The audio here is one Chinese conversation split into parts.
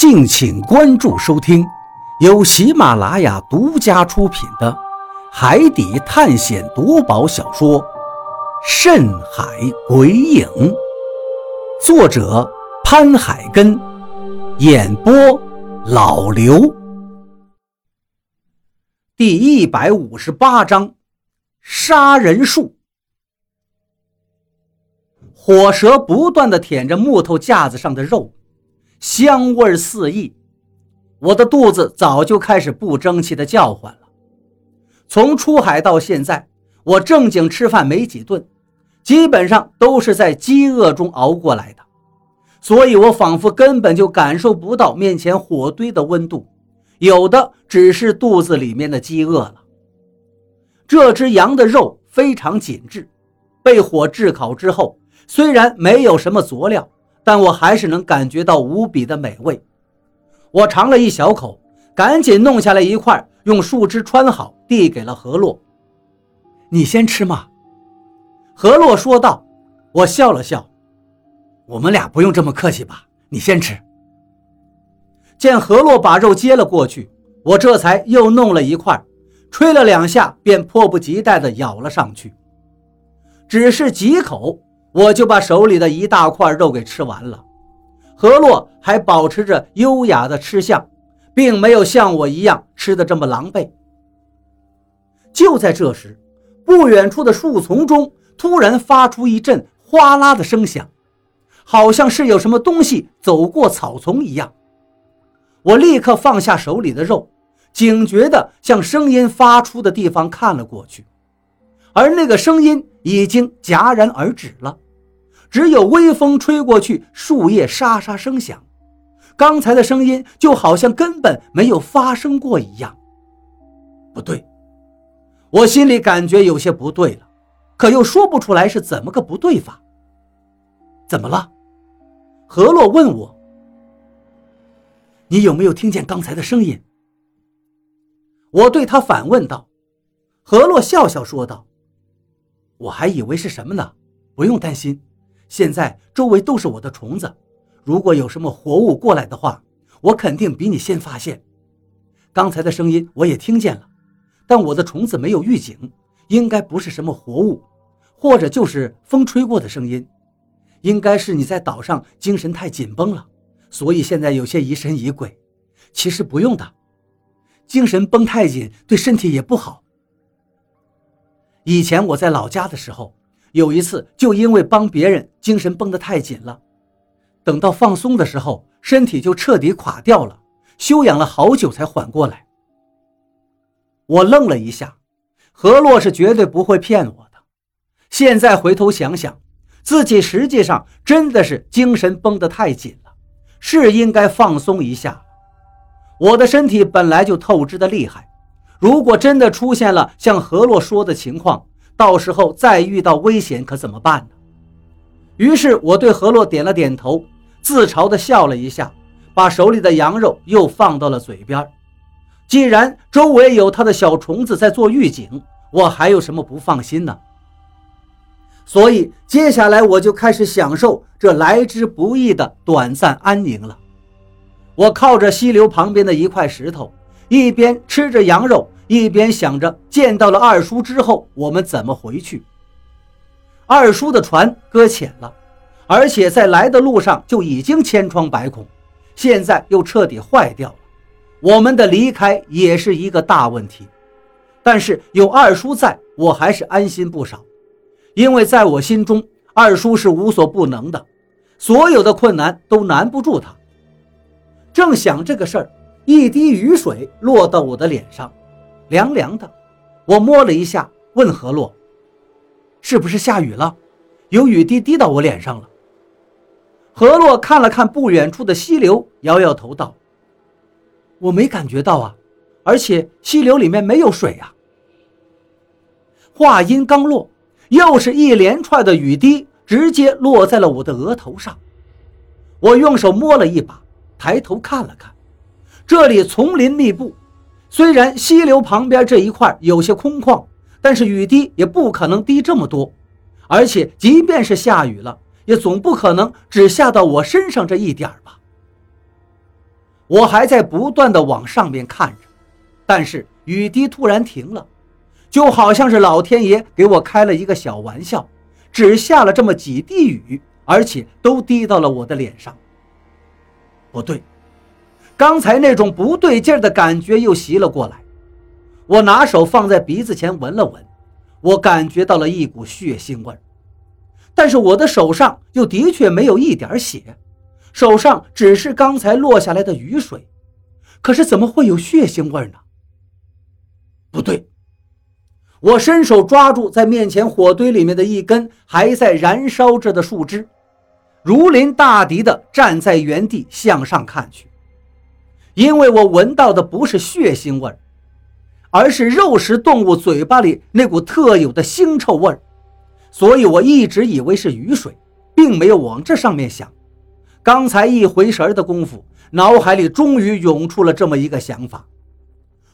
敬请关注收听，由喜马拉雅独家出品的《海底探险夺宝小说》《深海鬼影》，作者潘海根，演播老刘。第一百五十八章：杀人术。火蛇不断的舔着木头架子上的肉。香味四溢，我的肚子早就开始不争气的叫唤了。从出海到现在，我正经吃饭没几顿，基本上都是在饥饿中熬过来的，所以我仿佛根本就感受不到面前火堆的温度，有的只是肚子里面的饥饿了。这只羊的肉非常紧致，被火炙烤之后，虽然没有什么佐料。但我还是能感觉到无比的美味。我尝了一小口，赶紧弄下来一块，用树枝穿好，递给了何洛。你先吃嘛。何洛说道。我笑了笑。我们俩不用这么客气吧？你先吃。见何洛把肉接了过去，我这才又弄了一块，吹了两下，便迫不及待地咬了上去。只是几口。我就把手里的一大块肉给吃完了，何洛还保持着优雅的吃相，并没有像我一样吃的这么狼狈。就在这时，不远处的树丛中突然发出一阵哗啦的声响，好像是有什么东西走过草丛一样。我立刻放下手里的肉，警觉地向声音发出的地方看了过去。而那个声音已经戛然而止了，只有微风吹过去，树叶沙沙声响。刚才的声音就好像根本没有发生过一样。不对，我心里感觉有些不对了，可又说不出来是怎么个不对法。怎么了？何洛问我。你有没有听见刚才的声音？我对他反问道。何洛笑笑说道。我还以为是什么呢？不用担心，现在周围都是我的虫子，如果有什么活物过来的话，我肯定比你先发现。刚才的声音我也听见了，但我的虫子没有预警，应该不是什么活物，或者就是风吹过的声音，应该是你在岛上精神太紧绷了，所以现在有些疑神疑鬼。其实不用的，精神绷太紧对身体也不好。以前我在老家的时候，有一次就因为帮别人，精神绷得太紧了，等到放松的时候，身体就彻底垮掉了，休养了好久才缓过来。我愣了一下，何洛是绝对不会骗我的。现在回头想想，自己实际上真的是精神绷得太紧了，是应该放松一下。我的身体本来就透支的厉害。如果真的出现了像何洛说的情况，到时候再遇到危险可怎么办呢？于是我对何洛点了点头，自嘲地笑了一下，把手里的羊肉又放到了嘴边。既然周围有他的小虫子在做预警，我还有什么不放心呢？所以接下来我就开始享受这来之不易的短暂安宁了。我靠着溪流旁边的一块石头。一边吃着羊肉，一边想着见到了二叔之后我们怎么回去。二叔的船搁浅了，而且在来的路上就已经千疮百孔，现在又彻底坏掉了。我们的离开也是一个大问题。但是有二叔在，我还是安心不少，因为在我心中，二叔是无所不能的，所有的困难都难不住他。正想这个事儿。一滴雨水落到我的脸上，凉凉的。我摸了一下，问何洛：“是不是下雨了？有雨滴滴到我脸上了。”何洛看了看不远处的溪流，摇摇头道：“我没感觉到啊，而且溪流里面没有水呀。”话音刚落，又是一连串的雨滴直接落在了我的额头上。我用手摸了一把，抬头看了看。这里丛林密布，虽然溪流旁边这一块有些空旷，但是雨滴也不可能滴这么多，而且即便是下雨了，也总不可能只下到我身上这一点吧。我还在不断的往上面看着，但是雨滴突然停了，就好像是老天爷给我开了一个小玩笑，只下了这么几滴雨，而且都滴到了我的脸上。不对，刚才那种不对劲的感觉又袭了过来。我拿手放在鼻子前闻了闻，我感觉到了一股血腥味，但是我的手上又的确没有一点血。手上只是刚才落下来的雨水，可是怎么会有血腥味呢？不对，我伸手抓住在面前火堆里面的一根还在燃烧着的树枝，如临大敌的站在原地向上看去，因为我闻到的不是血腥味儿而是肉食动物嘴巴里那股特有的腥臭味儿所以我一直以为是雨水，并没有往这上面想。刚才一回神的功夫，脑海里终于涌出了这么一个想法。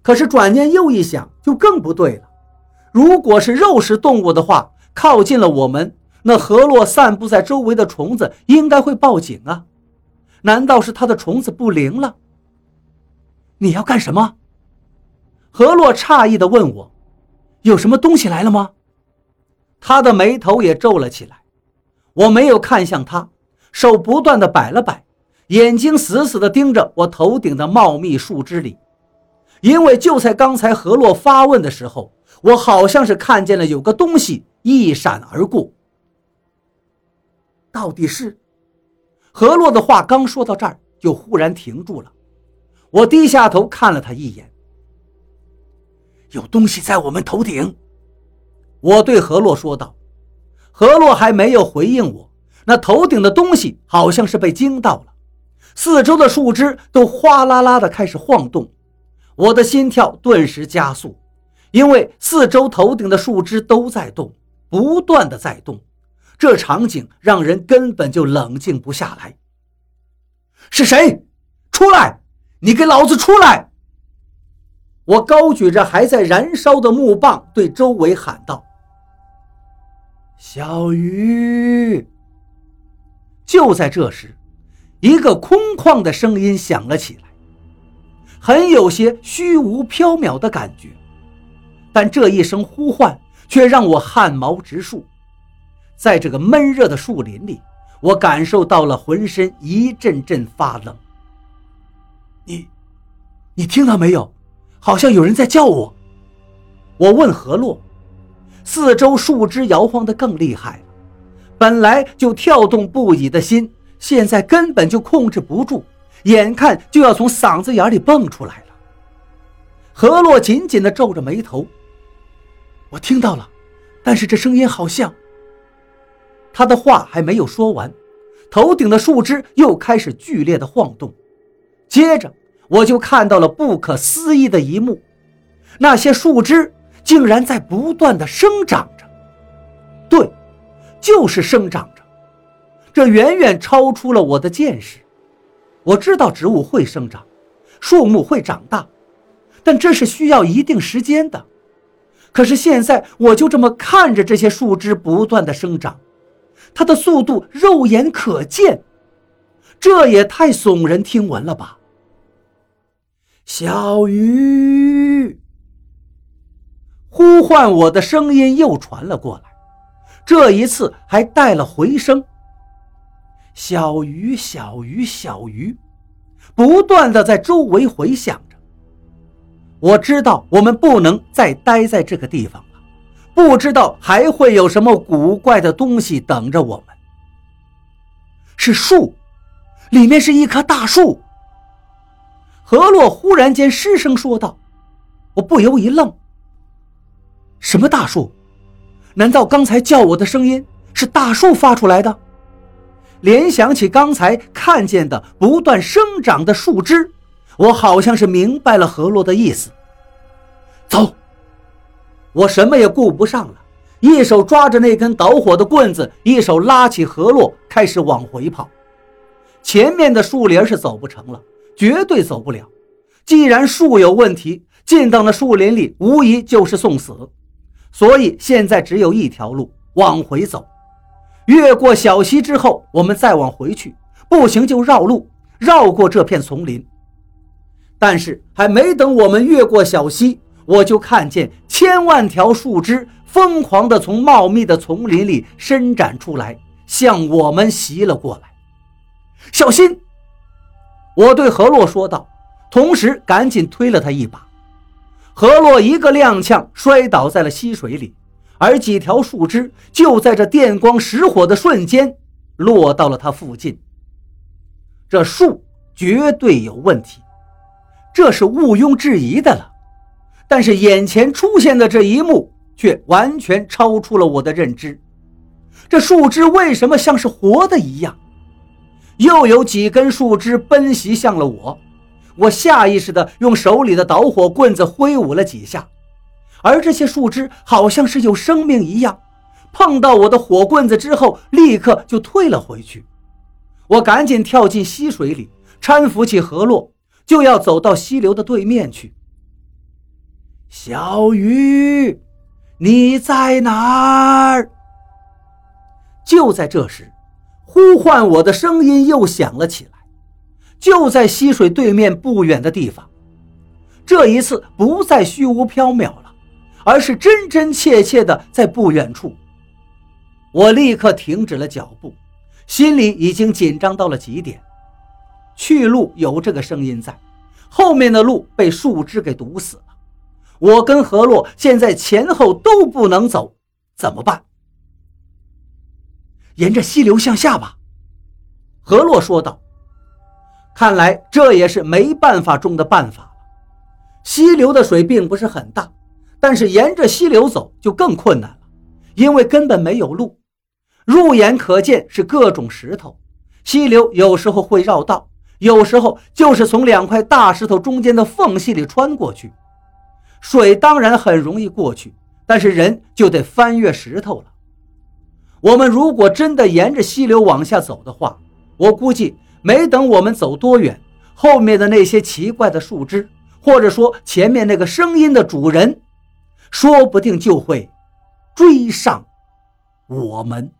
可是转念又一想，就更不对了。如果是肉食动物的话，靠近了我们，那河洛散布在周围的虫子应该会报警啊。难道是它的虫子不灵了？你要干什么？河洛诧异地问我：“有什么东西来了吗？”他的眉头也皱了起来。我没有看向他。手不断的摆了摆，眼睛死死地盯着我头顶的茂密树枝里，因为就在刚才何洛发问的时候，我好像是看见了有个东西一闪而过。到底是？何洛的话刚说到这儿，就忽然停住了。我低下头看了他一眼，有东西在我们头顶。我对何洛说道。何洛还没有回应我。那头顶的东西好像是被惊到了，四周的树枝都哗啦啦的开始晃动，我的心跳顿时加速，因为四周头顶的树枝都在动，不断的在动，这场景让人根本就冷静不下来。是谁？出来！你给老子出来！我高举着还在燃烧的木棒，对周围喊道：“小鱼。”就在这时，一个空旷的声音响了起来，很有些虚无缥缈的感觉。但这一声呼唤却让我汗毛直竖。在这个闷热的树林里，我感受到了浑身一阵阵发冷。你，你听到没有？好像有人在叫我。我问何洛，四周树枝摇晃得更厉害了。本来就跳动不已的心，现在根本就控制不住，眼看就要从嗓子眼里蹦出来了。何洛紧紧地皱着眉头。我听到了，但是这声音好像……他的话还没有说完，头顶的树枝又开始剧烈的晃动，接着我就看到了不可思议的一幕：那些树枝竟然在不断的生长着。对。就是生长着，这远远超出了我的见识。我知道植物会生长，树木会长大，但这是需要一定时间的。可是现在我就这么看着这些树枝不断的生长，它的速度肉眼可见，这也太耸人听闻了吧！小鱼，呼唤我的声音又传了过来。这一次还带了回声，小鱼，小鱼，小鱼，不断的在周围回响着。我知道我们不能再待在这个地方了，不知道还会有什么古怪的东西等着我们。是树，里面是一棵大树。何洛忽然间失声说道，我不由一愣，什么大树？难道刚才叫我的声音是大树发出来的？联想起刚才看见的不断生长的树枝，我好像是明白了何洛的意思。走！我什么也顾不上了，一手抓着那根导火的棍子，一手拉起何洛，开始往回跑。前面的树林是走不成了，绝对走不了。既然树有问题，进到那树林里，无疑就是送死。所以现在只有一条路往回走，越过小溪之后，我们再往回去，不行就绕路，绕过这片丛林。但是还没等我们越过小溪，我就看见千万条树枝疯狂地从茂密的丛林里伸展出来，向我们袭了过来。小心！我对何洛说道，同时赶紧推了他一把。何洛一个踉跄，摔倒在了溪水里，而几条树枝就在这电光石火的瞬间落到了他附近。这树绝对有问题。这是毋庸置疑的了，但是眼前出现的这一幕却完全超出了我的认知。这树枝为什么像是活的一样？又有几根树枝奔袭向了我，我下意识地用手里的导火棍子挥舞了几下，而这些树枝好像是有生命一样，碰到我的火棍子之后，立刻就退了回去。我赶紧跳进溪水里，搀扶起河洛。就要走到溪流的对面去。小鱼，你在哪儿？就在这时，呼唤我的声音又响了起来。就在溪水对面不远的地方，这一次不再虚无缥缈了，而是真真切切的在不远处。我立刻停止了脚步，心里已经紧张到了极点。去路有这个声音在，后面的路被树枝给堵死了。我跟何洛现在前后都不能走，怎么办？沿着溪流向下吧，何洛说道。看来这也是没办法中的办法了。溪流的水并不是很大，但是沿着溪流走就更困难了，因为根本没有路，入眼可见是各种石头。溪流有时候会绕道。有时候就是从两块大石头中间的缝隙里穿过去，水当然很容易过去，但是人就得翻越石头了。我们如果真的沿着溪流往下走的话，我估计没等我们走多远，后面的那些奇怪的树枝，或者说前面那个声音的主人，说不定就会追上我们。